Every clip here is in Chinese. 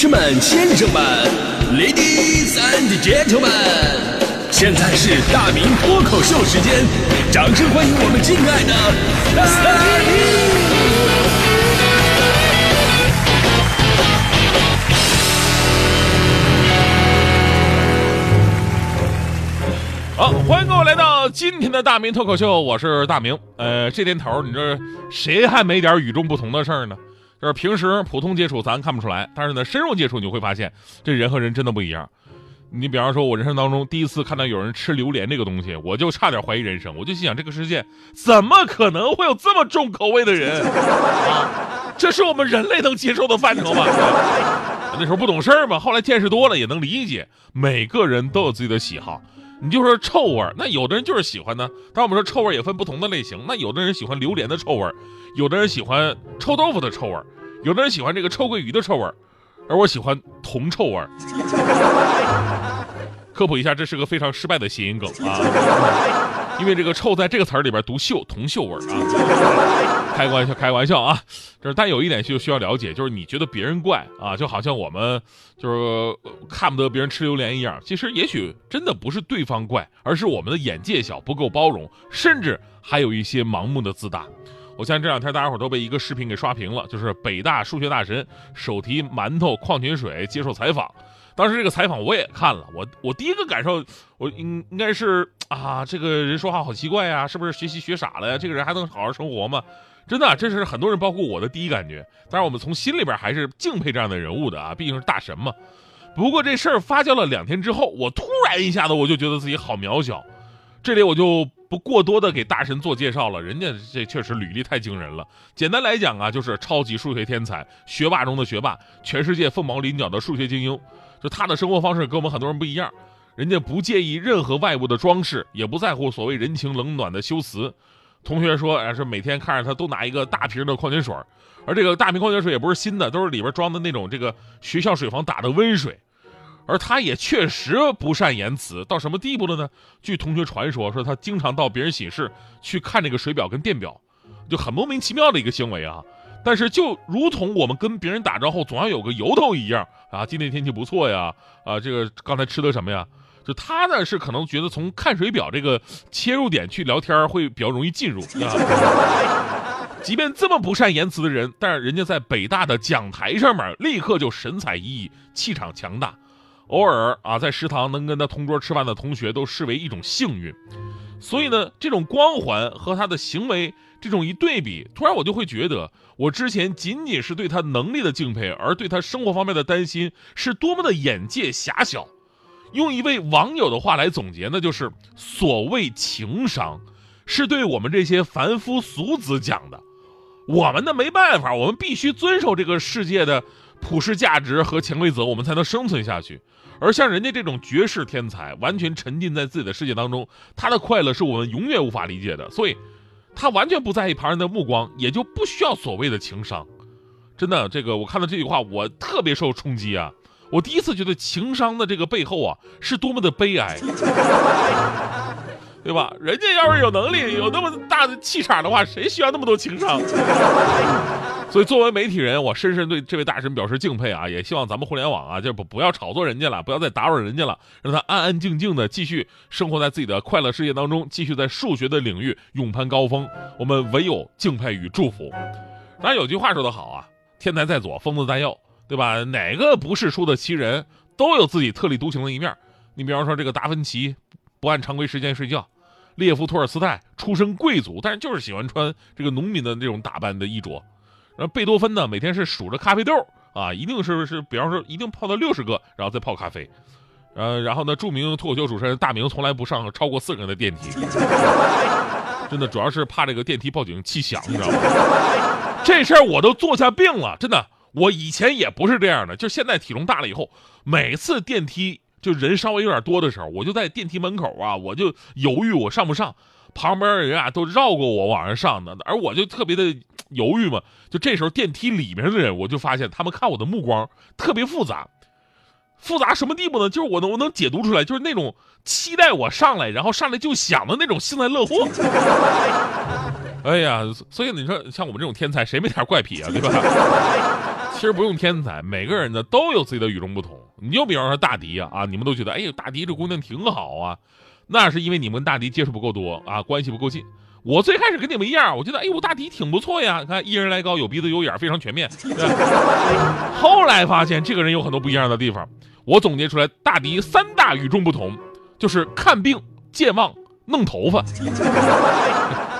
士们、先生们，Ladies and Gentlemen，现在是大明脱口秀时间，掌声欢迎我们敬爱的大明！好，欢迎各位来到今天的大明脱口秀，我是大明。呃，这年头，你这谁还没点与众不同的事儿呢？就是平时普通接触咱看不出来，但是呢，深入接触你会发现，这人和人真的不一样。你比方说，我人生当中第一次看到有人吃榴莲这个东西，我就差点怀疑人生。我就心想，这个世界怎么可能会有这么重口味的人？这是我们人类能接受的范畴吗？那时候不懂事儿嘛，后来见识多了也能理解，每个人都有自己的喜好。你就说臭味儿，那有的人就是喜欢呢。当我们说臭味儿也分不同的类型，那有的人喜欢榴莲的臭味儿，有的人喜欢臭豆腐的臭味儿，有的人喜欢这个臭鳜鱼的臭味儿，而我喜欢铜臭味儿。科普一下，这是个非常失败的谐音梗啊，因为这个“臭”在这个词儿里边读“锈”，铜锈味儿啊。开个玩笑，开个玩笑啊。就是，但有一点就需要了解，就是你觉得别人怪啊，就好像我们就是看不得别人吃榴莲一样。其实也许真的不是对方怪，而是我们的眼界小，不够包容，甚至还有一些盲目的自大。我相信这两天大家伙都被一个视频给刷屏了，就是北大数学大神手提馒头、矿泉水接受采访。当时这个采访我也看了，我我第一个感受，我应应该是啊，这个人说话好奇怪呀，是不是学习学傻了呀？这个人还能好好生活吗？真的，这是很多人，包括我的第一感觉。当然，我们从心里边还是敬佩这样的人物的啊，毕竟是大神嘛。不过这事儿发酵了两天之后，我突然一下子我就觉得自己好渺小。这里我就不过多的给大神做介绍了，人家这确实履历太惊人了。简单来讲啊，就是超级数学天才，学霸中的学霸，全世界凤毛麟角的数学精英。就他的生活方式跟我们很多人不一样，人家不介意任何外部的装饰，也不在乎所谓人情冷暖的修辞。同学说，哎，是每天看着他都拿一个大瓶的矿泉水，而这个大瓶矿泉水也不是新的，都是里边装的那种这个学校水房打的温水。而他也确实不善言辞，到什么地步了呢？据同学传说，说他经常到别人寝室去看这个水表跟电表，就很莫名其妙的一个行为啊。但是就如同我们跟别人打招呼总要有个由头一样啊，今天天气不错呀，啊，这个刚才吃的什么呀？就他呢是可能觉得从看水表这个切入点去聊天会比较容易进入啊。即便这么不善言辞的人，但是人家在北大的讲台上面立刻就神采奕奕，气场强大。偶尔啊，在食堂能跟他同桌吃饭的同学都视为一种幸运。所以呢，这种光环和他的行为这种一对比，突然我就会觉得，我之前仅仅是对他能力的敬佩，而对他生活方面的担心，是多么的眼界狭小。用一位网友的话来总结，那就是所谓情商，是对我们这些凡夫俗子讲的。我们呢没办法，我们必须遵守这个世界的普世价值和潜规则，我们才能生存下去。而像人家这种绝世天才，完全沉浸在自己的世界当中，他的快乐是我们永远无法理解的。所以，他完全不在意旁人的目光，也就不需要所谓的情商。真的，这个我看到这句话，我特别受冲击啊！我第一次觉得情商的这个背后啊，是多么的悲哀，对吧？人家要是有能力，有那么大的气场的话，谁需要那么多情商？所以，作为媒体人，我深深对这位大神表示敬佩啊！也希望咱们互联网啊，就不不要炒作人家了，不要再打扰人家了，让他安安静静的继续生活在自己的快乐世界当中，继续在数学的领域勇攀高峰。我们唯有敬佩与祝福。当然，有句话说得好啊，“天才在左，疯子在右”，对吧？哪个不是书的奇人，都有自己特立独行的一面。你比方说，这个达芬奇不按常规时间睡觉，列夫·托尔斯泰出身贵族，但是就是喜欢穿这个农民的那种打扮的衣着。然后贝多芬呢，每天是数着咖啡豆啊，一定是是，比方说一定泡到六十个，然后再泡咖啡。呃，然后呢，著名脱口秀主持人大明从来不上超过四个人的电梯，真的主要是怕这个电梯报警器响，你知道吗？这事儿我都坐下病了，真的。我以前也不是这样的，就现在体重大了以后，每次电梯就人稍微有点多的时候，我就在电梯门口啊，我就犹豫我上不上。旁边人啊都绕过我往上上的，而我就特别的犹豫嘛。就这时候电梯里面的人，我就发现他们看我的目光特别复杂，复杂什么地步呢？就是我能我能解读出来，就是那种期待我上来，然后上来就想的那种幸灾乐祸。哎呀，所以你说像我们这种天才，谁没点怪癖啊？对吧？其实不用天才，每个人呢都有自己的与众不同。你就比方说大迪啊，啊，你们都觉得，哎呦，大迪这姑娘挺好啊，那是因为你们跟大迪接触不够多啊，关系不够近。我最开始跟你们一样，我觉得，哎呦，大迪挺不错呀，你看一人来高，有鼻子有眼，非常全面。后来发现这个人有很多不一样的地方，我总结出来大迪三大与众不同，就是看病、健忘、弄头发。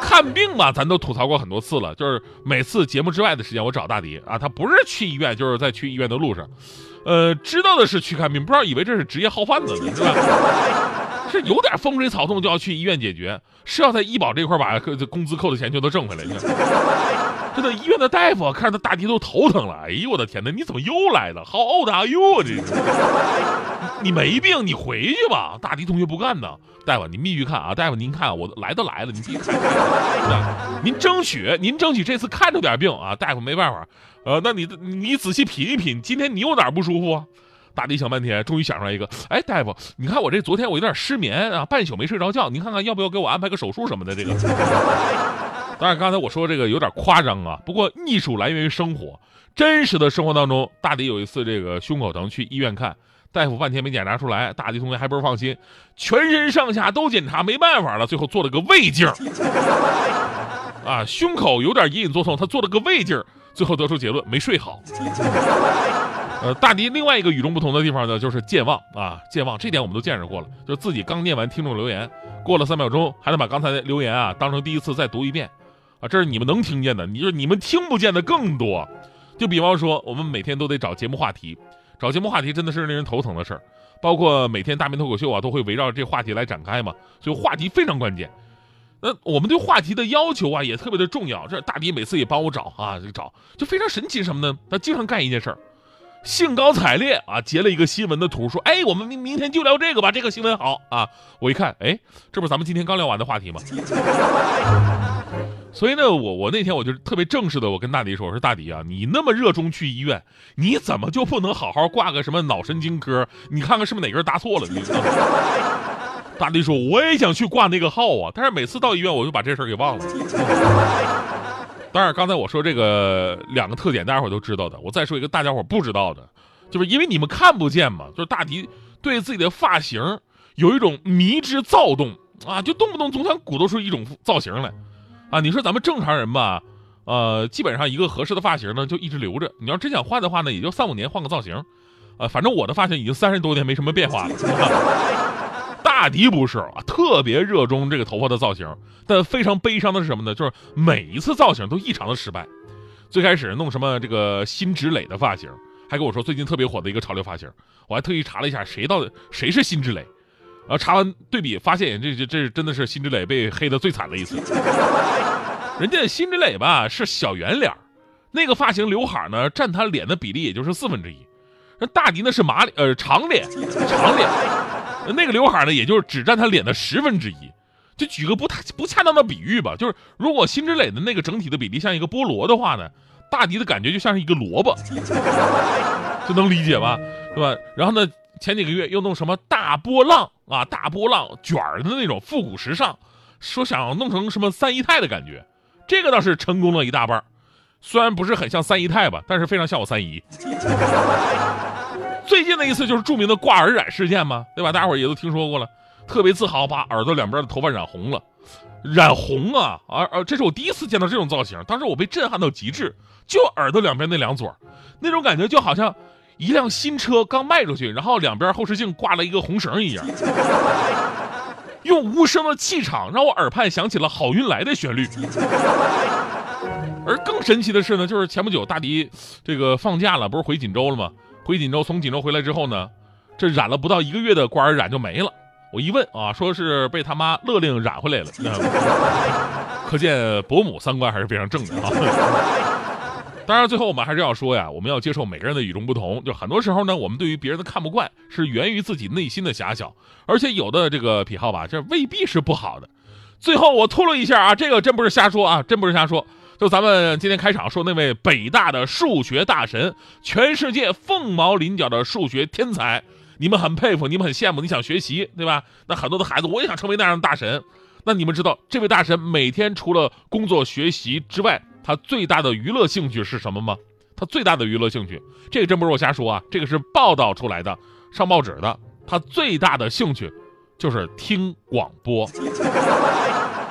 看病吧，咱都吐槽过很多次了，就是每次节目之外的时间，我找大迪啊，他不是去医院，就是在去医院的路上，呃，知道的是去看病，不知道以为这是职业号贩子呢，是吧？是有点风吹草动就要去医院解决，是要在医保这块把工资扣的钱全都挣回来。这的，医院的大夫看着大迪都头疼了。哎呦我的天哪，你怎么又来了？How old are you？这，你没病，你回去吧。大迪同学不干呢。大夫，您必须看啊！大夫，您看，我来都来了，您必须看。您争取，您争取这次看着点病啊！大夫没办法，呃，那你你仔细品一品，今天你有哪不舒服啊？大迪想半天，终于想出来一个。哎，大夫，你看我这昨天我有点失眠啊，半宿没睡着觉，您看看要不要给我安排个手术什么的？这个。当然，刚才我说这个有点夸张啊。不过艺术来源于生活，真实的生活当中，大迪有一次这个胸口疼去医院看，大夫半天没检查出来，大迪同学还不是放心，全身上下都检查，没办法了，最后做了个胃镜。啊，胸口有点隐隐作痛，他做了个胃镜，最后得出结论没睡好。呃，大迪另外一个与众不同的地方呢，就是健忘啊，健忘这点我们都见识过了，就是自己刚念完听众留言，过了三秒钟还能把刚才的留言啊当成第一次再读一遍。啊，这是你们能听见的，你就你们听不见的更多。就比方说，我们每天都得找节目话题，找节目话题真的是令人头疼的事儿。包括每天大明脱口秀啊，都会围绕这话题来展开嘛，所以话题非常关键。那我们对话题的要求啊，也特别的重要。这大迪每次也帮我找啊，就找，就非常神奇什么呢？他经常干一件事儿，兴高采烈啊，截了一个新闻的图，说：“哎，我们明明天就聊这个吧，这个新闻好啊。”我一看，哎，这不是咱们今天刚聊完的话题吗？所以呢，我我那天我就特别正式的，我跟大迪说：“我说大迪啊，你那么热衷去医院，你怎么就不能好好挂个什么脑神经科？你看看是不是哪根搭错了？”大迪说：“我也想去挂那个号啊，但是每次到医院我就把这事儿给忘了。”当然，刚才我说这个两个特点，大家伙都知道的。我再说一个大家伙不知道的，就是因为你们看不见嘛，就是大迪对自己的发型有一种迷之躁动啊，就动不动总想鼓捣出一种造型来。啊，你说咱们正常人吧，呃，基本上一个合适的发型呢，就一直留着。你要真想换的话呢，也就三五年换个造型。呃，反正我的发型已经三十多年没什么变化了。大迪不是啊，特别热衷这个头发的造型，但非常悲伤的是什么呢？就是每一次造型都异常的失败。最开始弄什么这个辛芷蕾的发型，还跟我说最近特别火的一个潮流发型，我还特意查了一下谁到底谁是辛芷蕾。然后查完对比，发现这这这真的是辛芷蕾被黑的最惨的一次。人家辛芷蕾吧是小圆脸那个发型刘海呢占她脸的比例也就是四分之一。那大迪呢是马脸呃长脸长脸，那个刘海呢也就是只占他脸的十分之一。就举个不太不恰当的比喻吧，就是如果辛芷蕾的那个整体的比例像一个菠萝的话呢，大迪的感觉就像是一个萝卜，就能理解吧，是吧？然后呢？前几个月又弄什么大波浪啊，大波浪卷儿的那种复古时尚，说想弄成什么三姨太的感觉，这个倒是成功了一大半虽然不是很像三姨太吧，但是非常像我三姨。最近的一次就是著名的挂耳染事件嘛，对吧？大家伙也都听说过了，特别自豪把耳朵两边的头发染红了，染红啊，而而这是我第一次见到这种造型，当时我被震撼到极致，就耳朵两边那两撮那种感觉就好像。一辆新车刚卖出去，然后两边后视镜挂了一个红绳一样，用无声的气场让我耳畔响起了《好运来》的旋律。而更神奇的是呢，就是前不久大迪这个放假了，不是回锦州了吗？回锦州，从锦州回来之后呢，这染了不到一个月的官染就没了。我一问啊，说是被他妈勒令染回来了。可见伯母三观还是非常正的啊。当然，最后我们还是要说呀，我们要接受每个人的与众不同。就很多时候呢，我们对于别人的看不惯，是源于自己内心的狭小。而且有的这个癖好吧，这未必是不好的。最后我透露一下啊，这个真不是瞎说啊，真不是瞎说。就咱们今天开场说那位北大的数学大神全世界凤毛麟角的数学天才。你们很佩服你们很羡慕你想学习对吧？那很多的孩子我也想成为那样的大神。那你们知道这位大神每天除了工作学习之外他最大的娱乐兴趣是什么吗？他最大的娱乐兴趣这个真不是我瞎说啊这个是报道出来的上报纸的。他最大的兴趣就是听广播。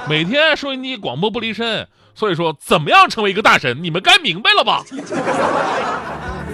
每天收音机广播不离身所以说怎么样成为一个大神你们该明白了吧？